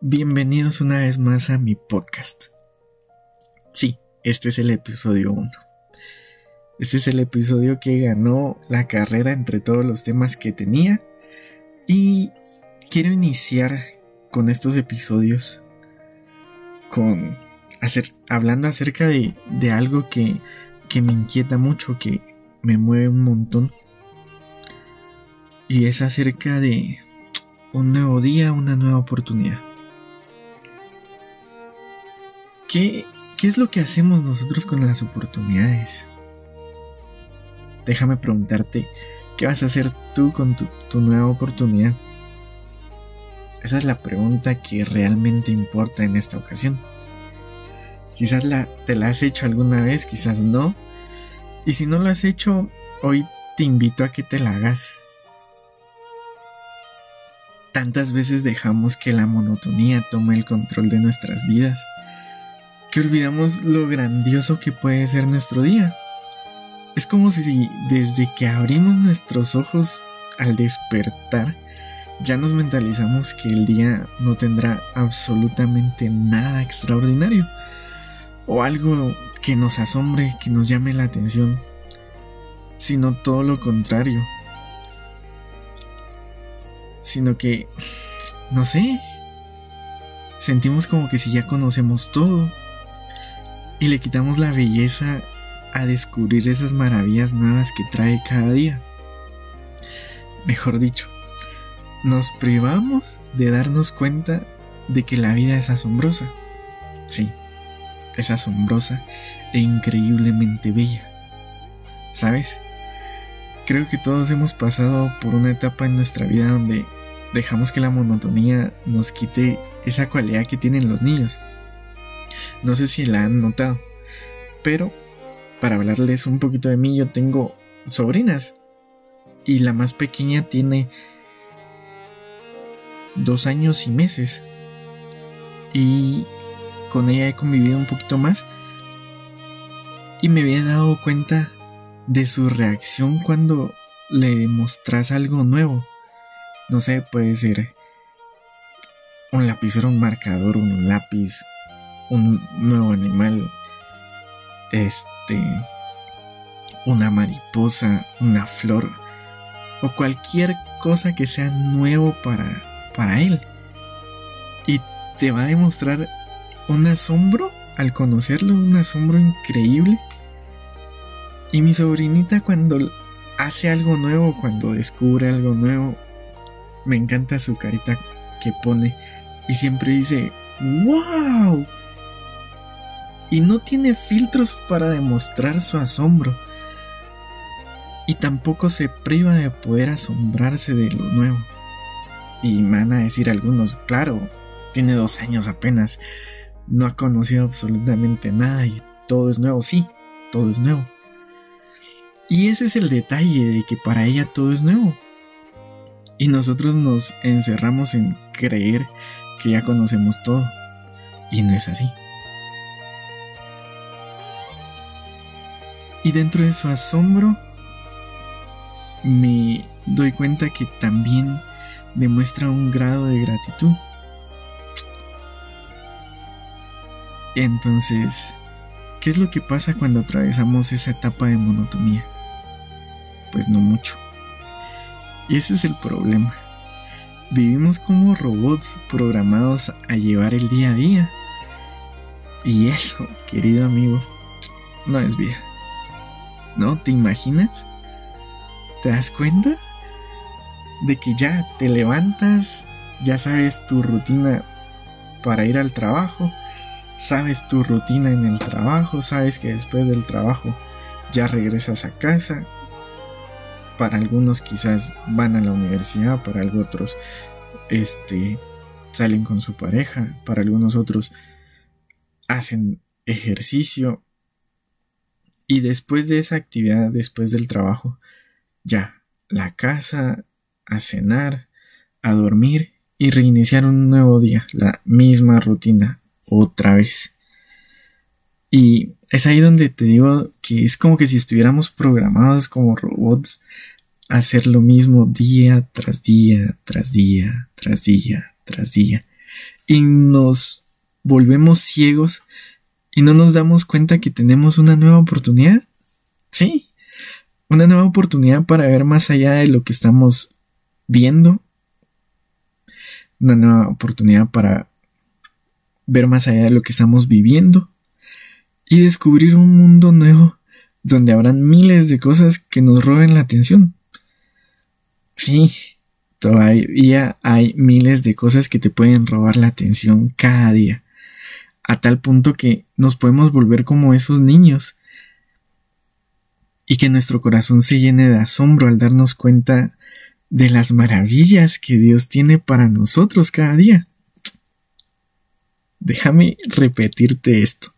Bienvenidos una vez más a mi podcast. Sí, este es el episodio 1. Este es el episodio que ganó la carrera entre todos los temas que tenía. Y quiero iniciar con estos episodios con hacer, hablando acerca de, de algo que, que me inquieta mucho, que me mueve un montón. Y es acerca de un nuevo día, una nueva oportunidad. ¿Qué, ¿Qué es lo que hacemos nosotros con las oportunidades? Déjame preguntarte, ¿qué vas a hacer tú con tu, nueva oportunidad? Esa es la pregunta que realmente importa en esta ocasión. Quizás la, te la has hecho alguna vez, quizás no. Y si no lo has hecho, hoy te invito a que te la hagas. Tantas veces dejamos que la monotonía tome el control de nuestras vidas que olvidamos lo grandioso que puede ser nuestro día. Es como si desde que abrimos nuestros ojos al despertar, ya nos mentalizamos que el día no tendrá absolutamente nada extraordinario o algo que nos asombre, que nos llame la atención, sino todo lo contrario. Sino que, no sé, sentimos como que si ya conocemos todo, y le quitamos la belleza a descubrir esas maravillas nuevas que trae cada día. Mejor dicho, nos privamos de darnos cuenta de que la vida es asombrosa. Sí, es asombrosa e increíblemente bella. ¿Sabes? Creo que todos hemos pasado por una etapa en nuestra vida donde dejamos que la monotonía nos quite esa cualidad que tienen los niños no sé si la han notado. Pero, para hablarles un poquito de mí, yo tengo sobrinas. Y la más pequeña tiene dos años y meses. Y con ella he convivido un poquito más. Y me había dado cuenta de su reacción cuando le mostras algo nuevo. No sé, puede ser un lapicero, un marcador, un lápiz, un nuevo animal, este, una mariposa, una flor o cualquier cosa que sea nuevo para, para él. Y te va a demostrar un asombro al conocerlo, un asombro increíble. Y mi sobrinita cuando hace algo nuevo, cuando descubre algo nuevo, me encanta su carita que pone y siempre dice, ¡Wow! y no tiene filtros para demostrar su asombro. Y tampoco se priva de poder asombrarse de lo nuevo. Y van a decir algunos, claro, tiene dos años apenas, no ha conocido absolutamente nada y todo es nuevo, sí, todo es nuevo. Y ese es el detalle de que para ella todo es nuevo. Y nosotros nos encerramos en creer que ya conocemos todo. Y no es así. Y dentro de su asombro me doy cuenta que también demuestra un grado de gratitud. Entonces, ¿qué es lo que pasa cuando atravesamos esa etapa de monotonía? Pues no mucho. Ese es el problema. Vivimos como robots programados a llevar el día a día. Y eso, querido amigo, no es vida. ¿no? ¿Te imaginas? ¿Te das cuenta? De que ya te levantas, ya sabes tu rutina para ir al trabajo, sabes tu rutina en el trabajo, sabes que después del trabajo ya regresas a casa. Para algunos quizás van a la universidad, para otros este salen con su pareja, para algunos otros hacen ejercicio y después de esa actividad, después del trabajo, ya, la casa, a cenar, a dormir y reiniciar un nuevo día, la misma rutina, otra vez. Y es ahí donde te digo que es como que si estuviéramos programados como robots a hacer lo mismo día tras día, tras día, tras día, tras día. y nos volvemos ciegos y no nos damos cuenta que tenemos una nueva oportunidad. Sí, una nueva oportunidad para ver más allá de lo que estamos viendo. Una nueva oportunidad para ver más allá de lo que estamos viviendo y descubrir un mundo nuevo donde habrán miles de cosas que nos roben la atención. Sí, todavía hay miles de cosas que te pueden robar la atención cada día, a tal punto que nos podemos volver como esos niños y que nuestro corazón se llene de asombro al darnos cuenta de las maravillas que Dios tiene para nosotros cada día. Déjame repetirte esto.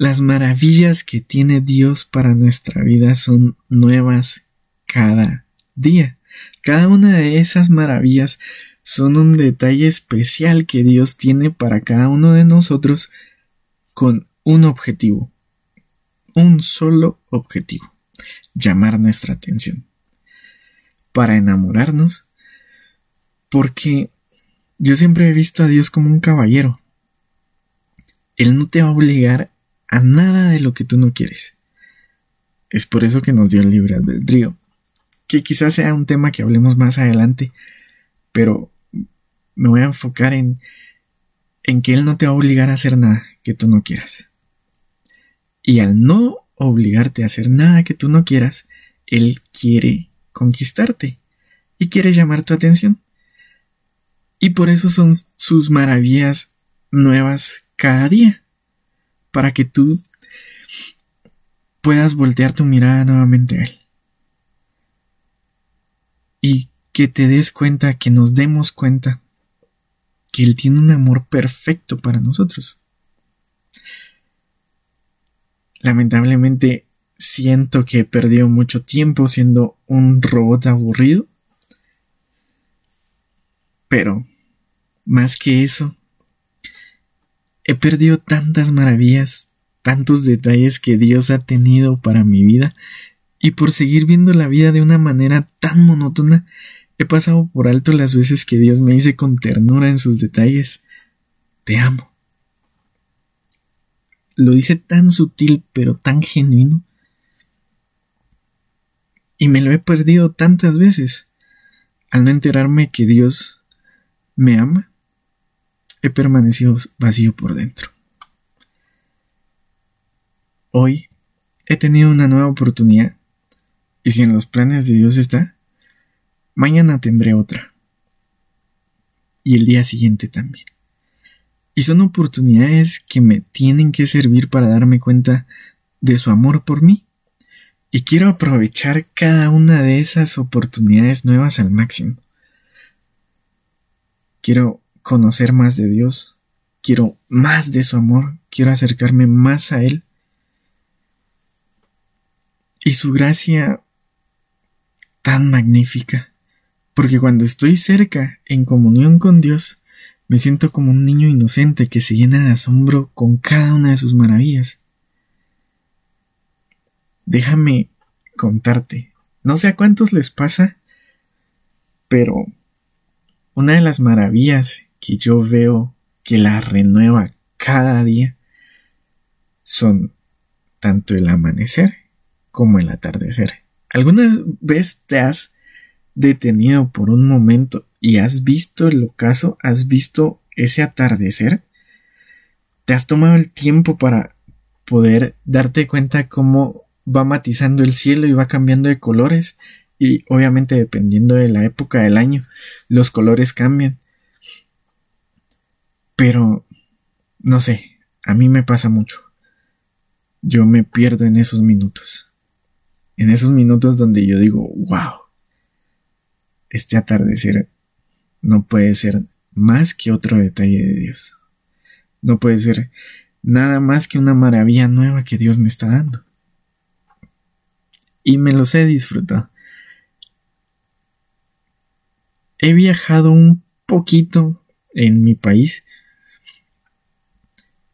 Las maravillas que tiene Dios para nuestra vida son nuevas cada día. Cada una de esas maravillas son un detalle especial que Dios tiene para cada uno de nosotros con un objetivo. Un solo objetivo. Llamar nuestra atención. Para enamorarnos. Porque yo siempre he visto a Dios como un caballero. Él no te va a obligar a nada de lo que tú no quieres. Es por eso que nos dio el libre albedrío. Que quizás sea un tema que hablemos más adelante, pero me voy a enfocar en, en que Él no te va a obligar a hacer nada que tú no quieras. Y al no obligarte a hacer nada que tú no quieras, Él quiere conquistarte y quiere llamar tu atención. Y por eso son sus maravillas nuevas cada día. Para que tú puedas voltear tu mirada nuevamente a Él. Y que te des cuenta, que nos demos cuenta que Él tiene un amor perfecto para nosotros. Lamentablemente siento que he perdido mucho tiempo siendo un robot aburrido pero, más que eso, he perdido tantas maravillas, tantos detalles que Dios ha tenido para mi vida, y por seguir viendo la vida de una manera tan monótona, he pasado por alto las veces que Dios me dice con ternura en sus detalles, te amo. Lo dice tan sutil pero tan genuino. Y me lo he perdido tantas veces al no enterarme que Dios me ama, he permanecido vacío por dentro. Hoy he tenido una nueva oportunidad y si en los planes de Dios está, mañana tendré otra. Y el día siguiente también. Y son oportunidades que me tienen que servir para darme cuenta de su amor por mí. Y quiero aprovechar cada una de esas oportunidades nuevas al máximo. Quiero conocer más de Dios, quiero más de su amor, quiero acercarme más a Él. Y su gracia tan magnífica, porque cuando estoy cerca, en comunión con Dios, me siento como un niño inocente que se llena de asombro con cada una de sus maravillas. Déjame contarte, no sé a cuántos les pasa, pero una de las maravillas que yo veo que la renueva cada día son tanto el amanecer como el atardecer. ¿Alguna vez te has detenido por un momento y has visto el ocaso? ¿Has visto ese atardecer? ¿Te has tomado el tiempo para poder darte cuenta cómo va matizando el cielo y va cambiando de colores y obviamente dependiendo de la época del año, los colores cambian. Pero, no sé, a mí me pasa mucho. Yo me pierdo en esos minutos. En esos minutos donde yo digo, wow, este atardecer no puede ser más que otro detalle de Dios. No puede ser nada más que una maravilla nueva que Dios me está dando. Y me los he disfrutado. he viajado un poquito en mi país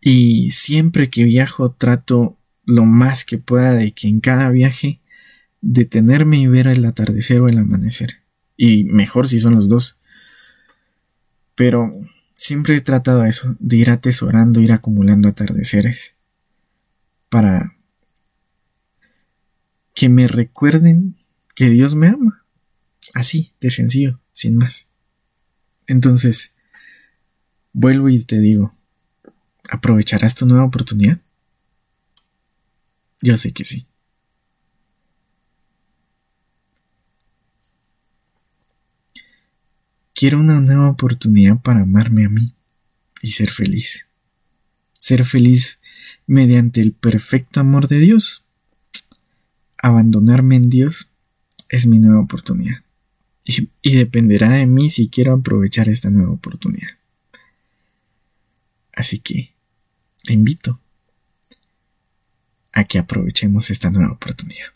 y siempre que viajo trato lo más que pueda de que en cada viaje detenerme y ver el atardecer o el amanecer. Y mejor si son los dos. Pero siempre he tratado eso, de ir atesorando, ir acumulando atardeceres para que me recuerden que Dios me ama. Así, de sencillo, sin más. Entonces, vuelvo y te digo, ¿aprovecharás tu nueva oportunidad? Yo sé que sí. Quiero una nueva oportunidad para amarme a mí y ser feliz. Ser feliz mediante el perfecto amor de Dios. Abandonarme en Dios es mi nueva oportunidad. Y, dependerá de mí si quiero aprovechar esta nueva oportunidad. Así que te invito a que aprovechemos esta nueva oportunidad.